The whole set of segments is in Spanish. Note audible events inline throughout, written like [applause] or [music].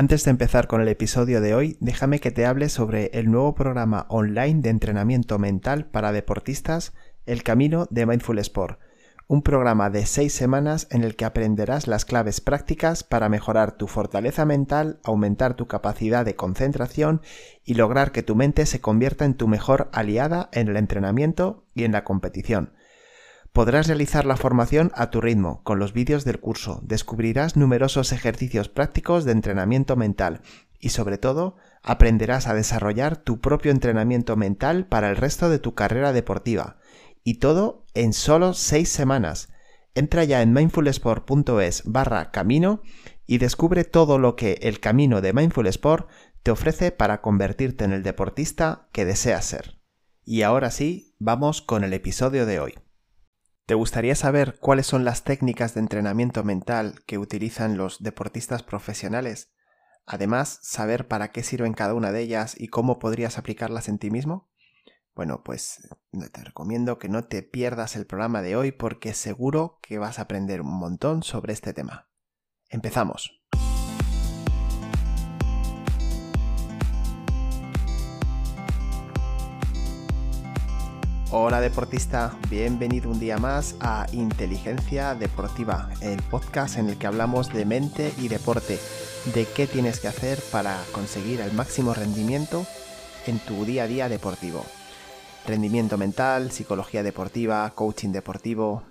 Antes de empezar con el episodio de hoy, déjame que te hable sobre el nuevo programa online de entrenamiento mental para deportistas, El Camino de Mindful Sport un programa de seis semanas en el que aprenderás las claves prácticas para mejorar tu fortaleza mental, aumentar tu capacidad de concentración y lograr que tu mente se convierta en tu mejor aliada en el entrenamiento y en la competición. Podrás realizar la formación a tu ritmo, con los vídeos del curso, descubrirás numerosos ejercicios prácticos de entrenamiento mental y sobre todo aprenderás a desarrollar tu propio entrenamiento mental para el resto de tu carrera deportiva y todo en solo 6 semanas. Entra ya en mindfulsport.es barra camino y descubre todo lo que el camino de Mindful Sport te ofrece para convertirte en el deportista que deseas ser. Y ahora sí, vamos con el episodio de hoy. ¿Te gustaría saber cuáles son las técnicas de entrenamiento mental que utilizan los deportistas profesionales? Además, saber para qué sirven cada una de ellas y cómo podrías aplicarlas en ti mismo? Bueno, pues te recomiendo que no te pierdas el programa de hoy porque seguro que vas a aprender un montón sobre este tema. Empezamos. Hola deportista, bienvenido un día más a Inteligencia Deportiva, el podcast en el que hablamos de mente y deporte, de qué tienes que hacer para conseguir el máximo rendimiento en tu día a día deportivo rendimiento mental, psicología deportiva, coaching deportivo,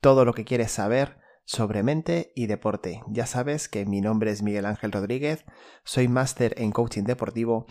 todo lo que quieres saber sobre mente y deporte. Ya sabes que mi nombre es Miguel Ángel Rodríguez, soy máster en coaching deportivo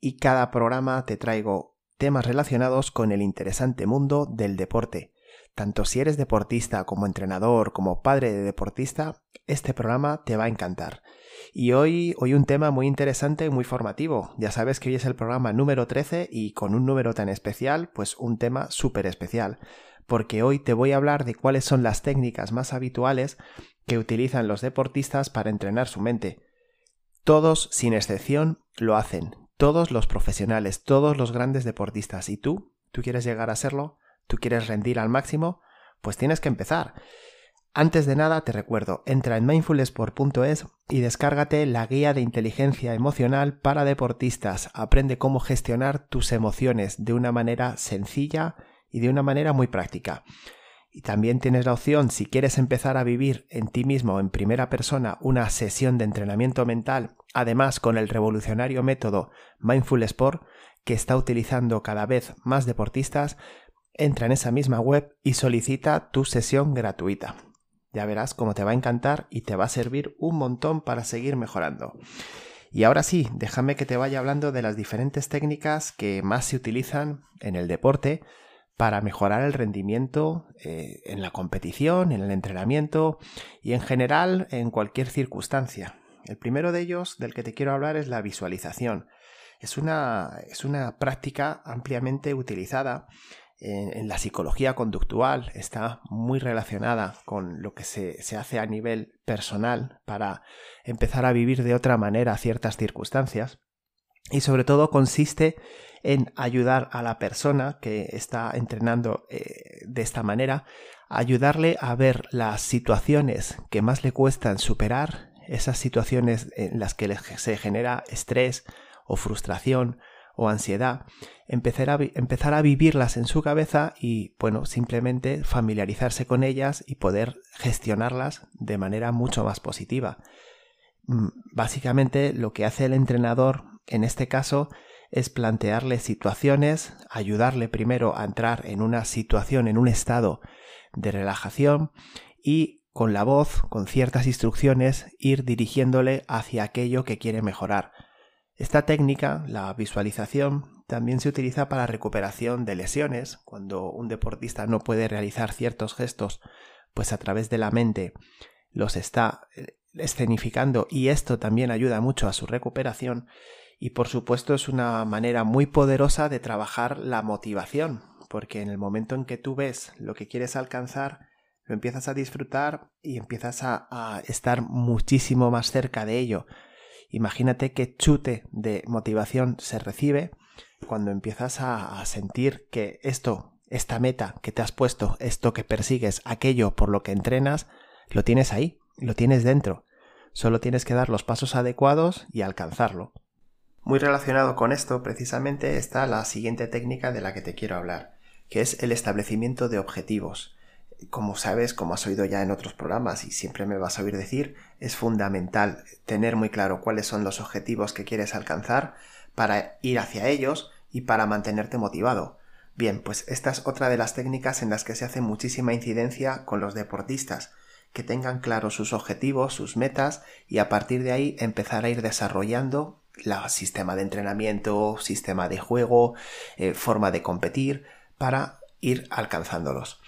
y cada programa te traigo temas relacionados con el interesante mundo del deporte. Tanto si eres deportista como entrenador, como padre de deportista, este programa te va a encantar. Y hoy, hoy un tema muy interesante y muy formativo. Ya sabes que hoy es el programa número 13 y con un número tan especial, pues un tema súper especial. Porque hoy te voy a hablar de cuáles son las técnicas más habituales que utilizan los deportistas para entrenar su mente. Todos, sin excepción, lo hacen. Todos los profesionales, todos los grandes deportistas. ¿Y tú? ¿Tú quieres llegar a serlo? ¿Tú quieres rendir al máximo? Pues tienes que empezar. Antes de nada te recuerdo, entra en mindfulsport.es y descárgate la guía de inteligencia emocional para deportistas. Aprende cómo gestionar tus emociones de una manera sencilla y de una manera muy práctica. Y también tienes la opción, si quieres empezar a vivir en ti mismo en primera persona una sesión de entrenamiento mental, además con el revolucionario método Mindful Sport que está utilizando cada vez más deportistas, entra en esa misma web y solicita tu sesión gratuita. Ya verás cómo te va a encantar y te va a servir un montón para seguir mejorando. Y ahora sí, déjame que te vaya hablando de las diferentes técnicas que más se utilizan en el deporte para mejorar el rendimiento eh, en la competición, en el entrenamiento y en general en cualquier circunstancia. El primero de ellos del que te quiero hablar es la visualización. Es una, es una práctica ampliamente utilizada en, la psicología conductual está muy relacionada con lo que se, se, hace a nivel personal para empezar a vivir de otra manera ciertas circunstancias y sobre todo consiste en ayudar a la persona que está entrenando eh, de esta manera, ayudarle a ver las situaciones que más le cuestan superar, esas situaciones en las que se genera estrés o frustración o ansiedad, empezar a, empezar a vivirlas en su cabeza y, bueno, simplemente familiarizarse con ellas y poder gestionarlas de manera mucho más positiva. Mm, básicamente lo que hace el entrenador en este caso es plantearle situaciones, ayudarle primero a entrar en una situación, en un estado de relajación y con la voz, con ciertas instrucciones, ir dirigiéndole hacia aquello que quiere mejorar. Esta técnica, la visualización, también se utiliza para recuperación de lesiones, cuando un deportista no puede realizar ciertos gestos, pues a través de la mente los está eh, escenificando y esto también ayuda mucho a su recuperación y por supuesto es una manera muy poderosa de trabajar la motivación, porque en el momento en que tú ves lo que quieres alcanzar, lo empiezas a disfrutar y empiezas a, estar muchísimo más cerca de ello Imagínate qué chute de motivación se recibe cuando empiezas a, sentir que esto, esta meta que te has puesto, esto que persigues, aquello por lo que entrenas, lo tienes ahí, lo tienes dentro. Solo tienes que dar los pasos adecuados y alcanzarlo. Muy relacionado con esto, precisamente, está la siguiente técnica de la que te quiero hablar, que es el establecimiento de objetivos. Como sabes, como has oído ya en otros programas y siempre me vas a oír decir, es fundamental tener muy claro cuáles son los objetivos que quieres alcanzar para ir hacia ellos y para mantenerte motivado. Bien, pues esta es otra de las técnicas en las que se hace muchísima incidencia con los deportistas, que tengan claros sus objetivos, sus metas y a partir de ahí empezar a ir desarrollando el sistema de entrenamiento, sistema de juego, eh, forma de competir para ir alcanzándolos.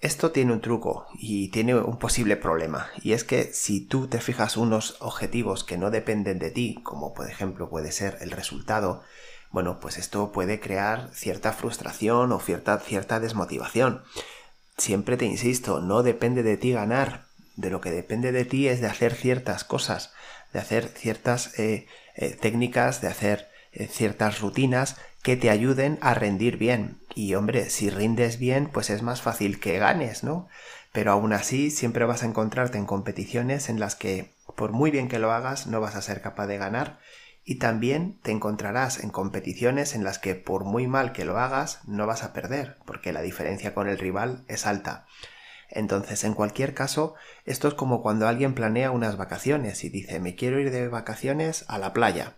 Esto tiene un truco y tiene un posible problema, y es que si tú te fijas unos objetivos que no dependen de ti, como por ejemplo puede ser el resultado, bueno, pues esto puede crear cierta frustración o cierta, cierta desmotivación. Siempre te insisto, no depende de ti ganar, de lo que depende de ti es de hacer ciertas cosas, de hacer ciertas eh, eh, técnicas, de hacer eh, ciertas rutinas que te ayuden a rendir bien. Y hombre, si rindes bien, pues es más fácil que ganes, ¿no? Pero aún así siempre vas a encontrarte en competiciones en las que, por muy bien que lo hagas, no vas a ser capaz de ganar y también te encontrarás en competiciones en las que por muy mal que lo hagas no vas a perder, porque la diferencia con el rival es alta. Entonces, en cualquier caso, esto es como cuando alguien planea unas vacaciones y dice me quiero ir de vacaciones a la playa.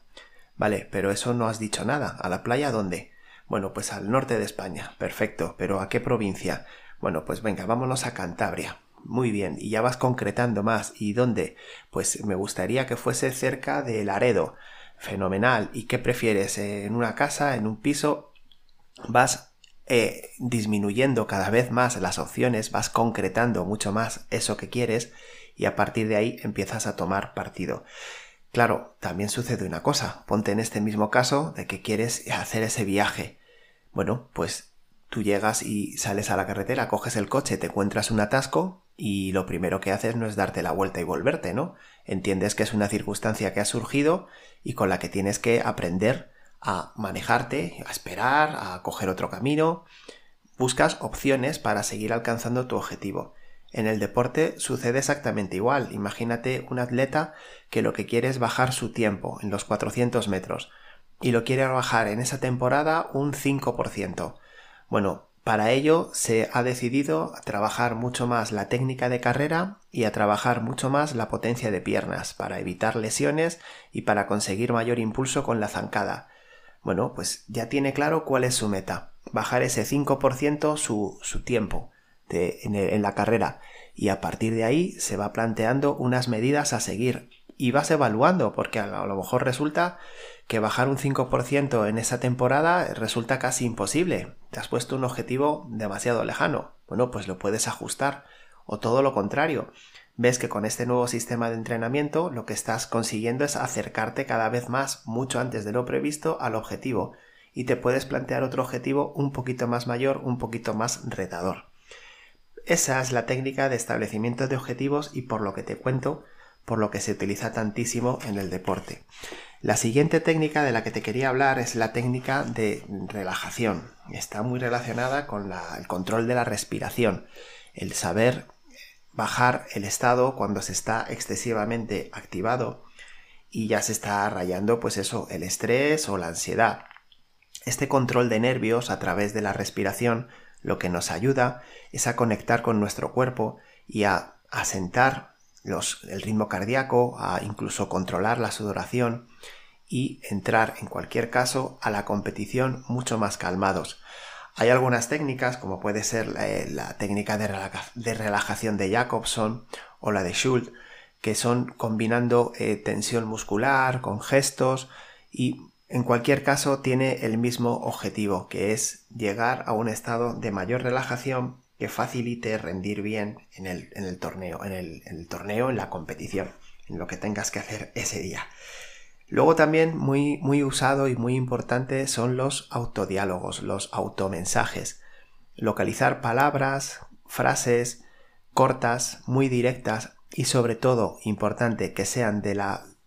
Vale, pero eso no has dicho nada. ¿A la playa dónde? Bueno, pues al norte de España. Perfecto. ¿Pero a qué provincia? Bueno, pues venga, vámonos a Cantabria. Muy bien, y ya vas concretando más. ¿Y dónde? Pues me gustaría que fuese cerca de Laredo fenomenal. ¿Y qué prefieres? ¿En una casa? ¿En un piso? Vas eh, disminuyendo cada vez más las opciones, vas concretando mucho más eso que quieres y a partir de ahí empiezas a tomar partido. Claro, también sucede una cosa, ponte en este mismo caso de que quieres hacer ese viaje. Bueno, pues tú llegas y sales a la carretera, coges el coche, te encuentras un atasco y lo primero que haces no es darte la vuelta y volverte, ¿no? Entiendes que es una circunstancia que ha surgido y con la que tienes que aprender a manejarte, a esperar, a coger otro camino. Buscas opciones para seguir alcanzando tu objetivo. En el deporte sucede exactamente igual. Imagínate un atleta que lo que quiere es bajar su tiempo en los 400 metros y lo quiere bajar en esa temporada un 5%. Bueno, para ello se ha decidido trabajar mucho más la técnica de carrera y a trabajar mucho más la potencia de piernas para evitar lesiones y para conseguir mayor impulso con la zancada. Bueno, pues ya tiene claro cuál es su meta, bajar ese 5% su, su tiempo en, en la carrera y a partir de ahí se va planteando unas medidas a seguir y vas evaluando porque a lo mejor resulta que bajar un 5% en esa temporada resulta casi imposible. Te has puesto un objetivo demasiado lejano. Bueno, pues lo puedes ajustar. O todo lo contrario. Ves que con este nuevo sistema de entrenamiento lo que estás consiguiendo es acercarte cada vez más, mucho antes de lo previsto, al objetivo. Y te puedes plantear otro objetivo un poquito más mayor, un poquito más retador. Esa es la técnica de establecimiento de objetivos y por lo que te cuento, por lo que se utiliza tantísimo en el deporte. La siguiente técnica de la que te quería hablar es la técnica de relajación. Está muy relacionada con el control de la respiración, el saber bajar el estado cuando se está excesivamente activado y ya se está rayando pues eso, el estrés o la ansiedad. Este control de nervios a través de la respiración lo que nos ayuda es a conectar con nuestro cuerpo y a asentar el ritmo cardíaco, a incluso controlar la sudoración y entrar en cualquier caso a la competición mucho más calmados. Hay algunas técnicas, como puede ser la, técnica de, relajación de Jacobson o la de Schultz, que son combinando eh, tensión muscular con gestos y en cualquier caso tiene el mismo objetivo, que es llegar a un estado de mayor relajación que facilite rendir bien en el, torneo, en el, torneo, en la competición, en lo que tengas que hacer ese día. Luego también muy, muy usado y muy importante son los autodiálogos, los automensajes. Localizar palabras, frases cortas, muy directas y sobre todo importante que sean de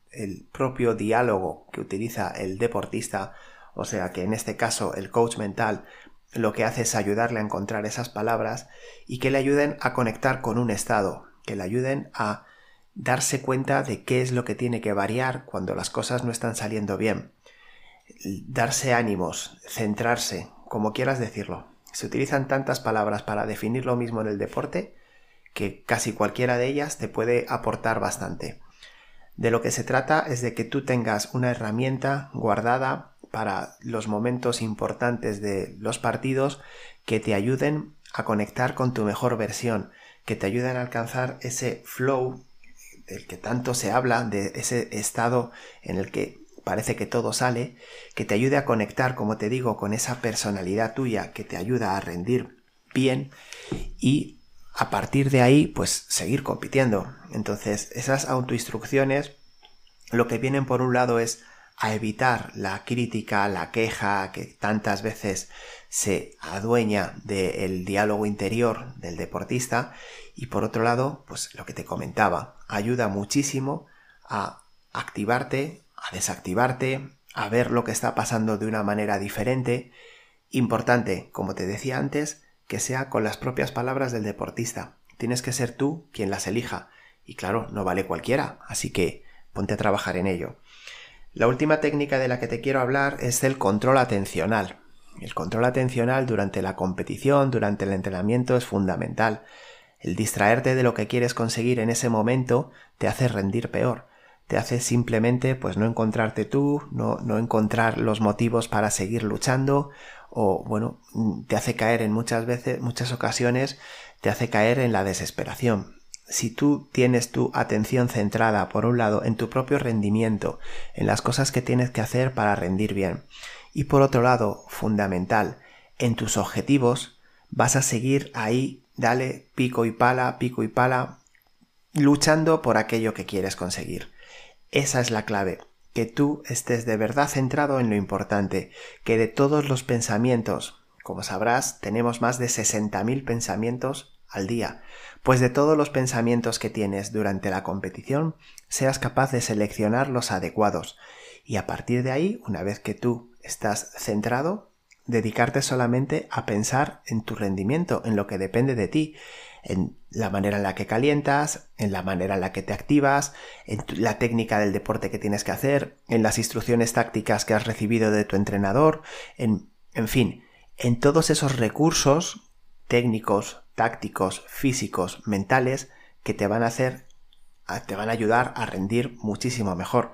el propio diálogo que utiliza el deportista, o sea que en este caso el coach mental lo que hace es ayudarle a encontrar esas palabras y que le ayuden a conectar con un estado, que le ayuden a darse cuenta de qué es lo que tiene que variar cuando las cosas no están saliendo bien, darse ánimos, centrarse, como quieras decirlo. Se utilizan tantas palabras para definir lo mismo en el deporte que casi cualquiera de ellas te puede aportar bastante. De lo que se trata es de que tú tengas una herramienta guardada para los momentos importantes de los partidos que te ayuden a conectar con tu mejor versión, que te ayuden a alcanzar ese flow del que tanto se habla, de ese estado en el que parece que todo sale, que te ayude a conectar, como te digo, con esa personalidad tuya que te ayuda a rendir bien y a partir de ahí, pues seguir compitiendo. Entonces, esas autoinstrucciones lo que vienen por un lado es a evitar la crítica, la queja que tantas veces se adueña del diálogo interior del deportista y por otro lado, pues lo que te comentaba, ayuda muchísimo a activarte, a desactivarte, a ver lo que está pasando de una manera diferente. Importante, como te decía antes, que sea con las propias palabras del deportista. Tienes que ser tú quien las elija. Y claro, no vale cualquiera, así que ponte a trabajar en ello. La última técnica de la que te quiero hablar es el control atencional. El control atencional durante la competición, durante el entrenamiento es fundamental. El distraerte de lo que quieres conseguir en ese momento te hace rendir peor. Te hace simplemente pues no encontrarte tú, no, no encontrar los motivos para seguir luchando o bueno, te hace caer en muchas veces, muchas ocasiones, te hace caer en la desesperación. Si tú tienes tu atención centrada, por un lado, en tu propio rendimiento, en las cosas que tienes que hacer para rendir bien, y por otro lado, fundamental, en tus objetivos, vas a seguir ahí, dale pico y pala, pico y pala, luchando por aquello que quieres conseguir. Esa es la clave que tú estés de verdad centrado en lo importante, que de todos los pensamientos, como sabrás, tenemos más de 60.000 pensamientos al día, pues de todos los pensamientos que tienes durante la competición, seas capaz de seleccionar los adecuados. Y a partir de ahí, una vez que tú estás centrado, dedicarte solamente a pensar en tu rendimiento, en lo que depende de ti, en la manera en la que calientas, en la manera en la que te activas, en la técnica del deporte que tienes que hacer, en las instrucciones tácticas que has recibido de tu entrenador, en, en fin, en todos esos recursos técnicos, tácticos, físicos, mentales que te van a hacer, te van a ayudar a rendir muchísimo mejor.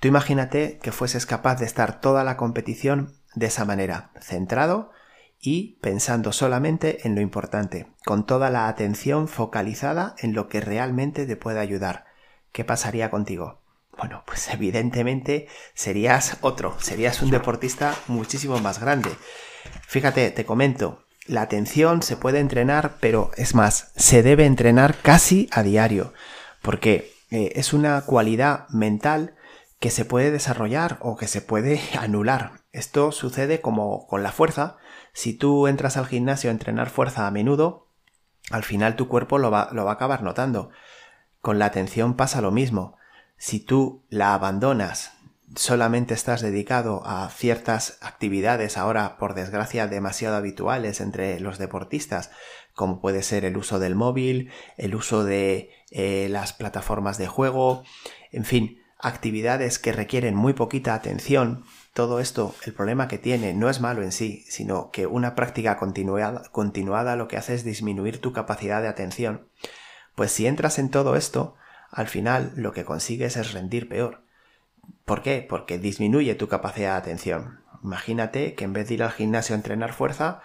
Tú imagínate que fueses capaz de estar toda la competición de esa manera, centrado, y pensando solamente en lo importante, con toda la atención focalizada en lo que realmente te puede ayudar. ¿Qué pasaría contigo? Bueno, pues evidentemente serías otro, serías un deportista muchísimo más grande. Fíjate, te comento, la atención se puede entrenar, pero es más, se debe entrenar casi a diario, porque eh, es una cualidad mental que se puede desarrollar o que se puede [laughs] anular. Esto sucede como con la fuerza, si tú entras al gimnasio a entrenar fuerza a menudo, al final tu cuerpo lo va, lo va a acabar notando. Con la atención pasa lo mismo. Si tú la abandonas, solamente estás dedicado a ciertas actividades ahora, por desgracia, demasiado habituales entre los deportistas, como puede ser el uso del móvil, el uso de eh, las plataformas de juego, en fin, actividades que requieren muy poquita atención, todo esto, el problema que tiene no es malo en sí, sino que una práctica continuada, continuada lo que hace es disminuir tu capacidad de atención. Pues si entras en todo esto, al final lo que consigues es rendir peor. ¿Por qué? Porque disminuye tu capacidad de atención. Imagínate que en vez de ir al gimnasio a entrenar fuerza,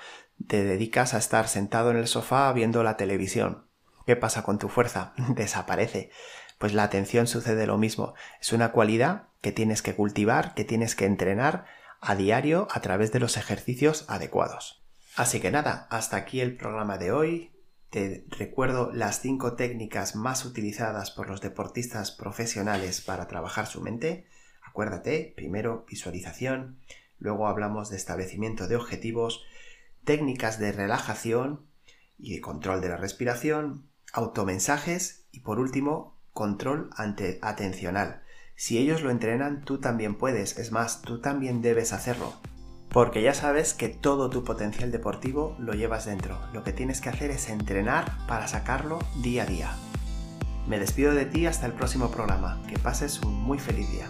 te dedicas a estar sentado en el sofá viendo la televisión. ¿Qué pasa con tu fuerza? [laughs] Desaparece. Pues la atención sucede lo mismo. Es una cualidad que tienes que cultivar, que tienes que entrenar a diario a través de los ejercicios adecuados. Así que nada, hasta aquí el programa de hoy. Te recuerdo las cinco técnicas más utilizadas por los deportistas profesionales para trabajar su mente. Acuérdate, primero visualización, luego hablamos de establecimiento de objetivos, técnicas de relajación y control de la respiración, automensajes y por último control ante atencional. Si ellos lo entrenan, tú también puedes, es más, tú también debes hacerlo. Porque ya sabes que todo tu potencial deportivo lo llevas dentro. Lo que tienes que hacer es entrenar para sacarlo día a día. Me despido de ti hasta el próximo programa. Que pases un muy feliz día.